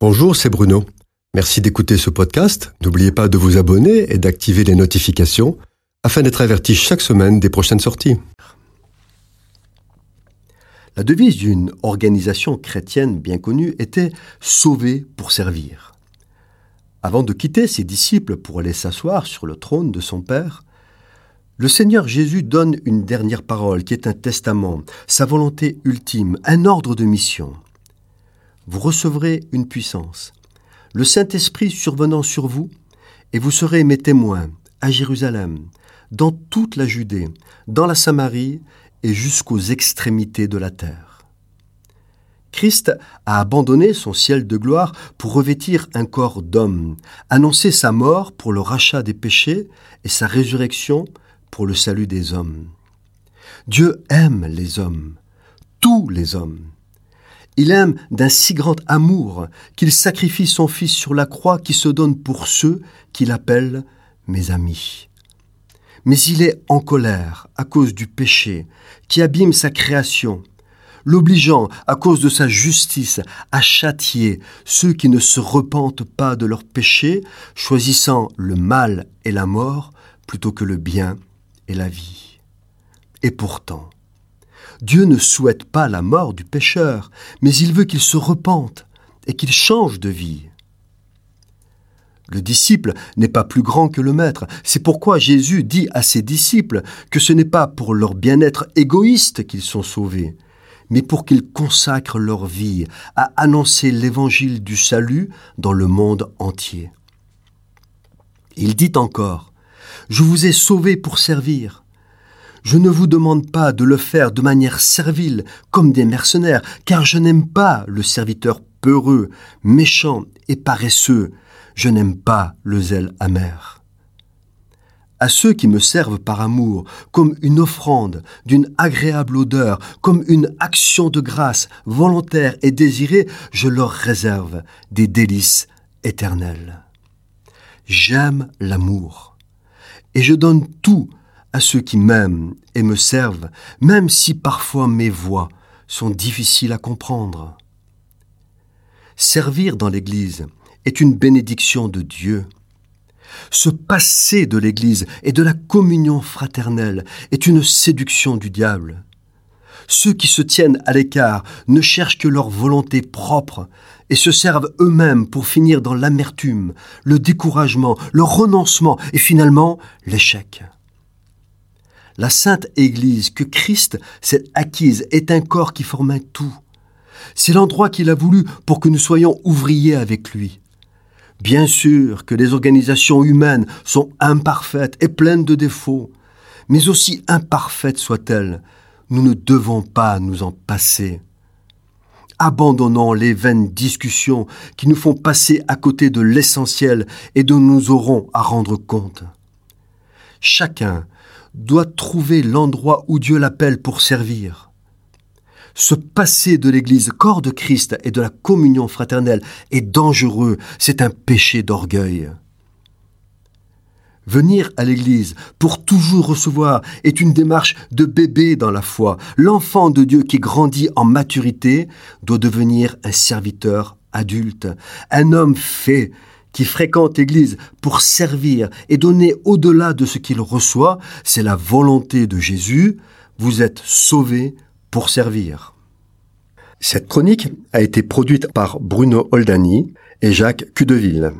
Bonjour, c'est Bruno. Merci d'écouter ce podcast. N'oubliez pas de vous abonner et d'activer les notifications afin d'être averti chaque semaine des prochaines sorties. La devise d'une organisation chrétienne bien connue était Sauver pour servir. Avant de quitter ses disciples pour aller s'asseoir sur le trône de son Père, le Seigneur Jésus donne une dernière parole qui est un testament, sa volonté ultime, un ordre de mission vous recevrez une puissance, le Saint-Esprit survenant sur vous, et vous serez mes témoins à Jérusalem, dans toute la Judée, dans la Samarie et jusqu'aux extrémités de la terre. Christ a abandonné son ciel de gloire pour revêtir un corps d'homme, annoncer sa mort pour le rachat des péchés et sa résurrection pour le salut des hommes. Dieu aime les hommes, tous les hommes. Il aime d'un si grand amour qu'il sacrifie son Fils sur la croix qui se donne pour ceux qu'il appelle mes amis. Mais il est en colère à cause du péché qui abîme sa création, l'obligeant à cause de sa justice à châtier ceux qui ne se repentent pas de leur péché, choisissant le mal et la mort plutôt que le bien et la vie. Et pourtant, Dieu ne souhaite pas la mort du pécheur, mais il veut qu'il se repente et qu'il change de vie. Le disciple n'est pas plus grand que le maître. C'est pourquoi Jésus dit à ses disciples que ce n'est pas pour leur bien-être égoïste qu'ils sont sauvés, mais pour qu'ils consacrent leur vie à annoncer l'évangile du salut dans le monde entier. Il dit encore, Je vous ai sauvés pour servir. Je ne vous demande pas de le faire de manière servile, comme des mercenaires, car je n'aime pas le serviteur peureux, méchant et paresseux. Je n'aime pas le zèle amer. À ceux qui me servent par amour, comme une offrande d'une agréable odeur, comme une action de grâce volontaire et désirée, je leur réserve des délices éternelles. J'aime l'amour, et je donne tout à ceux qui m'aiment et me servent, même si parfois mes voix sont difficiles à comprendre. Servir dans l'Église est une bénédiction de Dieu. Se passer de l'Église et de la communion fraternelle est une séduction du diable. Ceux qui se tiennent à l'écart ne cherchent que leur volonté propre et se servent eux-mêmes pour finir dans l'amertume, le découragement, le renoncement et finalement l'échec. La sainte Église que Christ s'est acquise est un corps qui forme un tout. C'est l'endroit qu'il a voulu pour que nous soyons ouvriers avec lui. Bien sûr que les organisations humaines sont imparfaites et pleines de défauts, mais aussi imparfaites soient-elles, nous ne devons pas nous en passer. Abandonnons les vaines discussions qui nous font passer à côté de l'essentiel et dont nous aurons à rendre compte. Chacun doit trouver l'endroit où Dieu l'appelle pour servir. Se passer de l'Église, corps de Christ et de la communion fraternelle est dangereux, c'est un péché d'orgueil. Venir à l'Église pour toujours recevoir est une démarche de bébé dans la foi. L'enfant de Dieu qui grandit en maturité doit devenir un serviteur adulte, un homme fait qui fréquente l'Église pour servir et donner au-delà de ce qu'il reçoit, c'est la volonté de Jésus. Vous êtes sauvés pour servir. Cette chronique a été produite par Bruno Oldani et Jacques Cudeville.